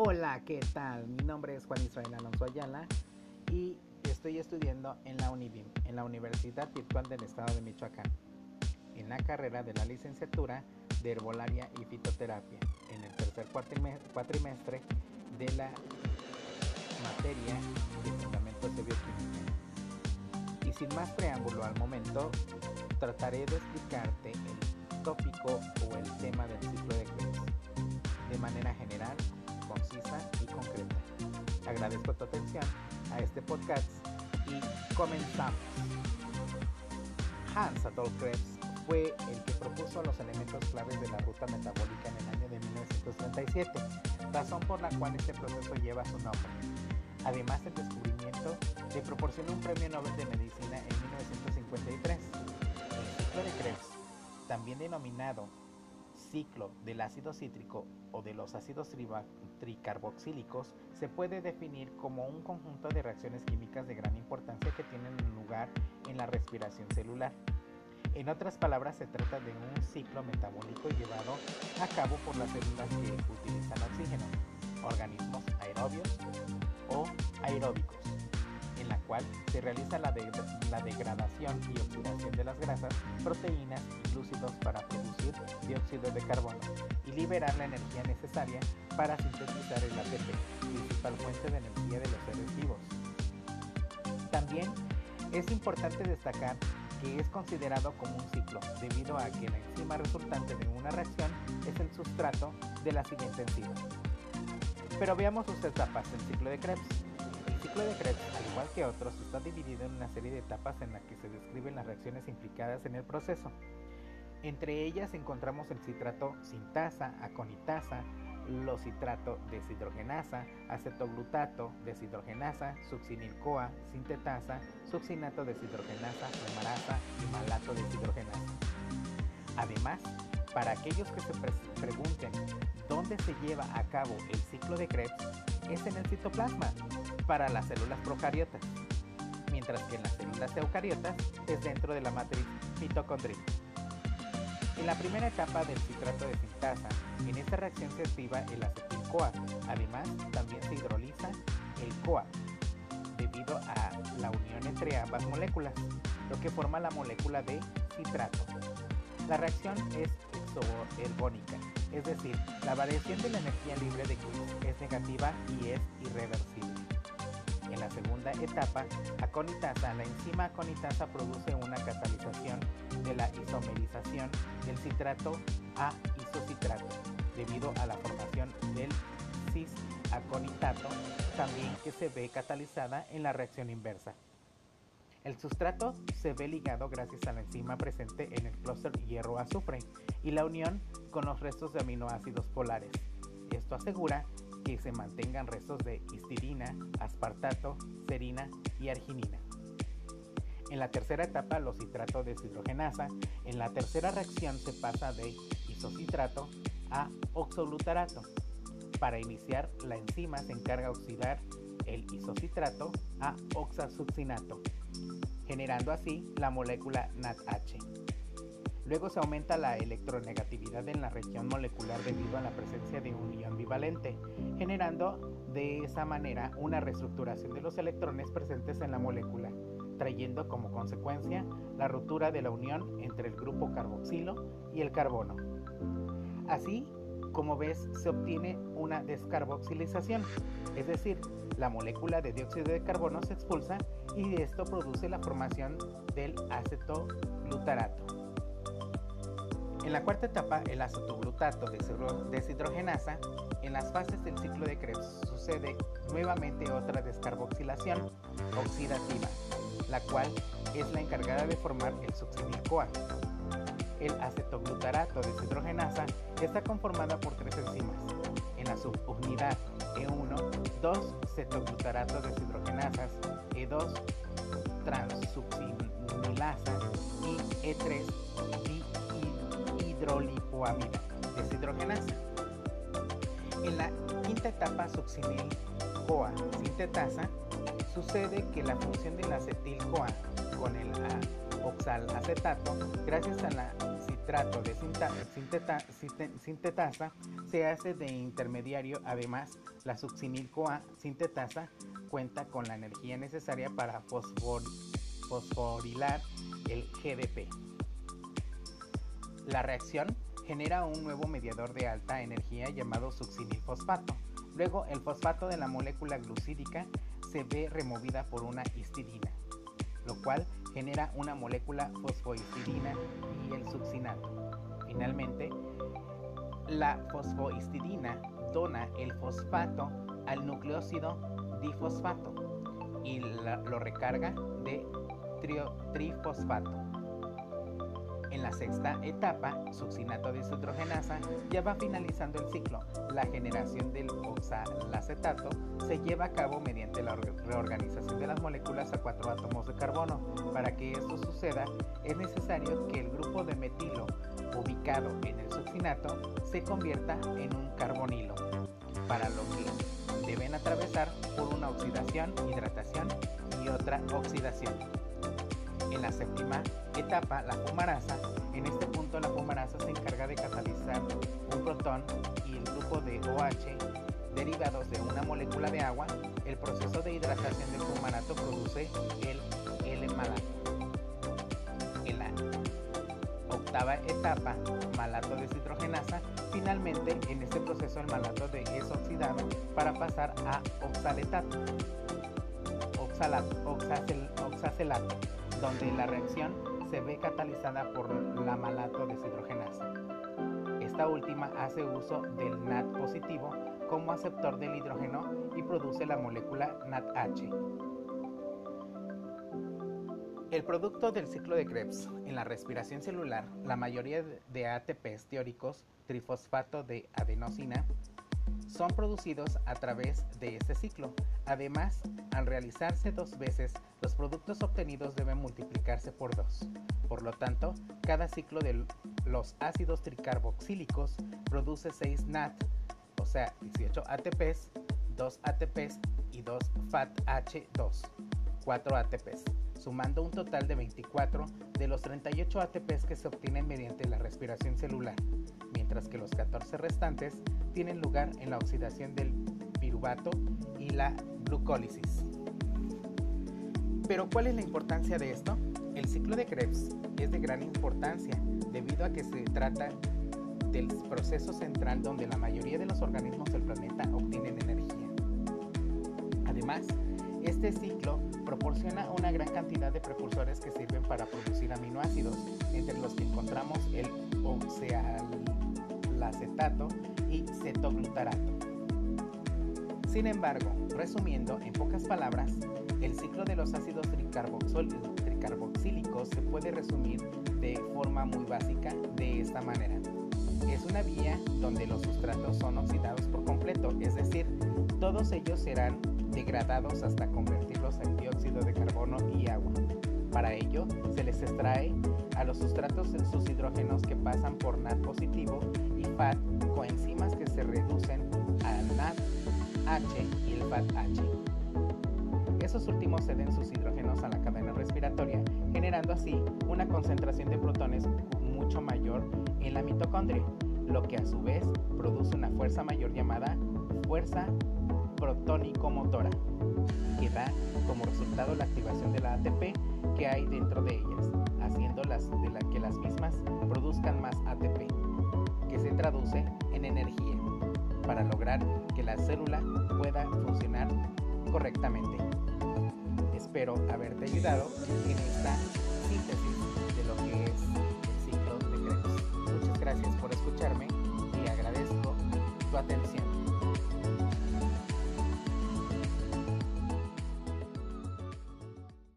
Hola, ¿qué tal? Mi nombre es Juan Israel Alonso Ayala y estoy estudiando en la UNIVIM, en la Universidad Virtual del Estado de Michoacán, en la carrera de la licenciatura de Herbolaria y Fitoterapia, en el tercer cuatrimestre de la materia de fundamentos de bioquímica. Y sin más preámbulo al momento, trataré de explicarte el tópico o el tema del ciclo de Krebs de manera general y concreta. Agradezco tu atención a este podcast y comenzamos. Hans Adolf Krebs fue el que propuso los elementos claves de la ruta metabólica en el año de 1937, razón por la cual este proceso lleva su nombre. Además, el descubrimiento le proporcionó un premio Nobel de Medicina en 1953. El ciclo de Krebs, también denominado ciclo del ácido cítrico o de los ácidos tricarboxílicos se puede definir como un conjunto de reacciones químicas de gran importancia que tienen lugar en la respiración celular. En otras palabras, se trata de un ciclo metabólico llevado a cabo por las células que utilizan oxígeno, organismos aerobios o aeróbicos en la cual se realiza la, degradación y oxidación de las grasas, proteínas y glúcidos para producir dióxido de carbono y liberar la energía necesaria para sintetizar el ATP, principal fuente de energía de los seres vivos. También es importante destacar que es considerado como un ciclo debido a que la enzima resultante de una reacción es el sustrato de la siguiente enzima. Pero veamos sus etapas del ciclo de Krebs. Ciclo de Krebs, al igual que otros, está dividido en una serie de etapas en las que se describen las reacciones implicadas en el proceso. Entre ellas encontramos el citrato sintasa, aconitasa, los citrato deshidrogenasa, acetoglutato deshidrogenasa, succinil-CoA, sintetasa, succinato deshidrogenasa, fumarasa y malato deshidrogenasa. Además, para aquellos que se pregunten dónde se lleva a cabo el ciclo de Krebs, es en el citoplasma, para las células procariotas, mientras que en las células eucariotas es dentro de la matriz mitocondrial. En la primera etapa del citrato de sintasa, en esta reacción se activa el acetil-CoA. Además, también se hidroliza el CoA debido a la unión entre ambas moléculas, lo que forma la molécula de citrato. La reacción es exoergónica, es decir, la variación de la energía libre de Gibbs es negativa y es irreversible. En la segunda etapa, aconitasa, la enzima aconitasa produce una catalización de la isomerización del citrato a isocitrato, debido a la formación del cis-aconitato, también que se ve catalizada en la reacción inversa. El sustrato se ve ligado gracias a la enzima presente en el clúster hierro-azufre y la unión con los restos de aminoácidos polares. Esto asegura que se mantengan restos de histidina, aspartato, serina y arginina. En la tercera etapa, los citratos de deshidrogenasa. En la tercera reacción se pasa de isocitrato a oxoglutarato. Para iniciar, la enzima se encarga de oxidar el isocitrato a oxasuccinato, generando así la molécula NADH. Luego se aumenta la electronegatividad en la región molecular debido a la presencia de un ion bivalente, generando de esa manera una reestructuración de los electrones presentes en la molécula, trayendo como consecuencia la ruptura de la unión entre el grupo carboxilo y el carbono. Así, como ves, se obtiene una descarboxilización, es decir, la molécula de dióxido de carbono se expulsa y esto produce la formación del acetoglutarato. En la cuarta etapa, el acetoglutato deshidrogenasa, en las fases del ciclo de Krebs sucede nuevamente otra descarboxilación oxidativa, la cual es la encargada de formar el succinil-CoA. El acetoglutarato deshidrogenasa está conformada por tres enzimas. En la subunidad E1, dos cetoglutarato deshidrogenasas, E2 transuccinilasa y E3 hidrolipoamida deshidrogenasa. En la quinta etapa succinil-CoA sintetasa, sucede que la función del acetil-CoA con el oxalacetato, gracias a la citrato de sintetasa, se hace de intermediario. Además, la succinil-CoA sintetasa cuenta con la energía necesaria para fosforilar el GDP. La reacción genera un nuevo mediador de alta energía llamado succinilfosfato. Luego, el fosfato de la molécula glucídica se ve removida por una histidina, lo cual genera una molécula fosfohistidina y el succinato. Finalmente, la fosfohistidina dona el fosfato al nucleósido difosfato y lo recarga de trifosfato. En la sexta etapa, succinato de ya va finalizando el ciclo. La generación del oxalacetato se lleva a cabo mediante la reorganización de las moléculas a cuatro átomos de carbono. Para que esto suceda, es necesario que el grupo de metilo ubicado en el succinato se convierta en un carbonilo, para lo que deben atravesar por una oxidación, hidratación y otra oxidación. En la séptima etapa, la fumarasa, en este punto la fumarasa se encarga de catalizar un protón y el grupo de OH derivados de una molécula de agua. El proceso de hidratación del fumarato produce el L-malato. En la octava etapa, malato de deshidrogenasa, finalmente en este proceso el malato de es oxidado para pasar a oxaletato, oxalato, oxacelato donde la reacción se ve catalizada por la malato deshidrogenasa. Esta última hace uso del NAT positivo como aceptor del hidrógeno y produce la molécula NADH. El producto del ciclo de Krebs en la respiración celular, la mayoría de ATPs teóricos, trifosfato de adenosina, son producidos a través de este ciclo. Además, al realizarse dos veces, los productos obtenidos deben multiplicarse por dos. Por lo tanto, cada ciclo de los ácidos tricarboxílicos produce 6 NAT, o sea, 18 ATPs, 2 ATPs y 2 FATH2, 4 ATPs, sumando un total de 24 de los 38 ATPs que se obtienen mediante la respiración celular, mientras que los 14 restantes tienen lugar en la oxidación del piruvato y la glucólisis. Pero ¿cuál es la importancia de esto? El ciclo de Krebs es de gran importancia debido a que se trata del proceso central donde la mayoría de los organismos del planeta obtienen energía. Además, este ciclo proporciona una gran cantidad de precursores que sirven para producir aminoácidos, entre los que encontramos el oxalacetato y cetoglutarato. Sin embargo, resumiendo en pocas palabras, el ciclo de los ácidos tricarboxílicos se puede resumir de forma muy básica de esta manera. Es una vía donde los sustratos son oxidados por completo, es decir, todos ellos serán degradados hasta convertirlos en dióxido de carbono y agua. Para ello, se les extrae a los sustratos sus hidrógenos que pasan por NAD positivo y FAT coenzimas que se reducen al NADH y el FATH. Esos últimos ceden sus hidrógenos a la cadena respiratoria, generando así una concentración de protones mucho mayor en la mitocondria, lo que a su vez produce una fuerza mayor llamada fuerza protónico-motora, que da como resultado la activación de la ATP que hay dentro de ellas, haciendo las, de la, que las mismas produzcan más ATP, que se traduce en energía, para lograr que la célula pueda funcionar correctamente. Espero haberte ayudado en esta síntesis de lo que es el ciclo de Krebs. Muchas gracias por escucharme y agradezco tu atención.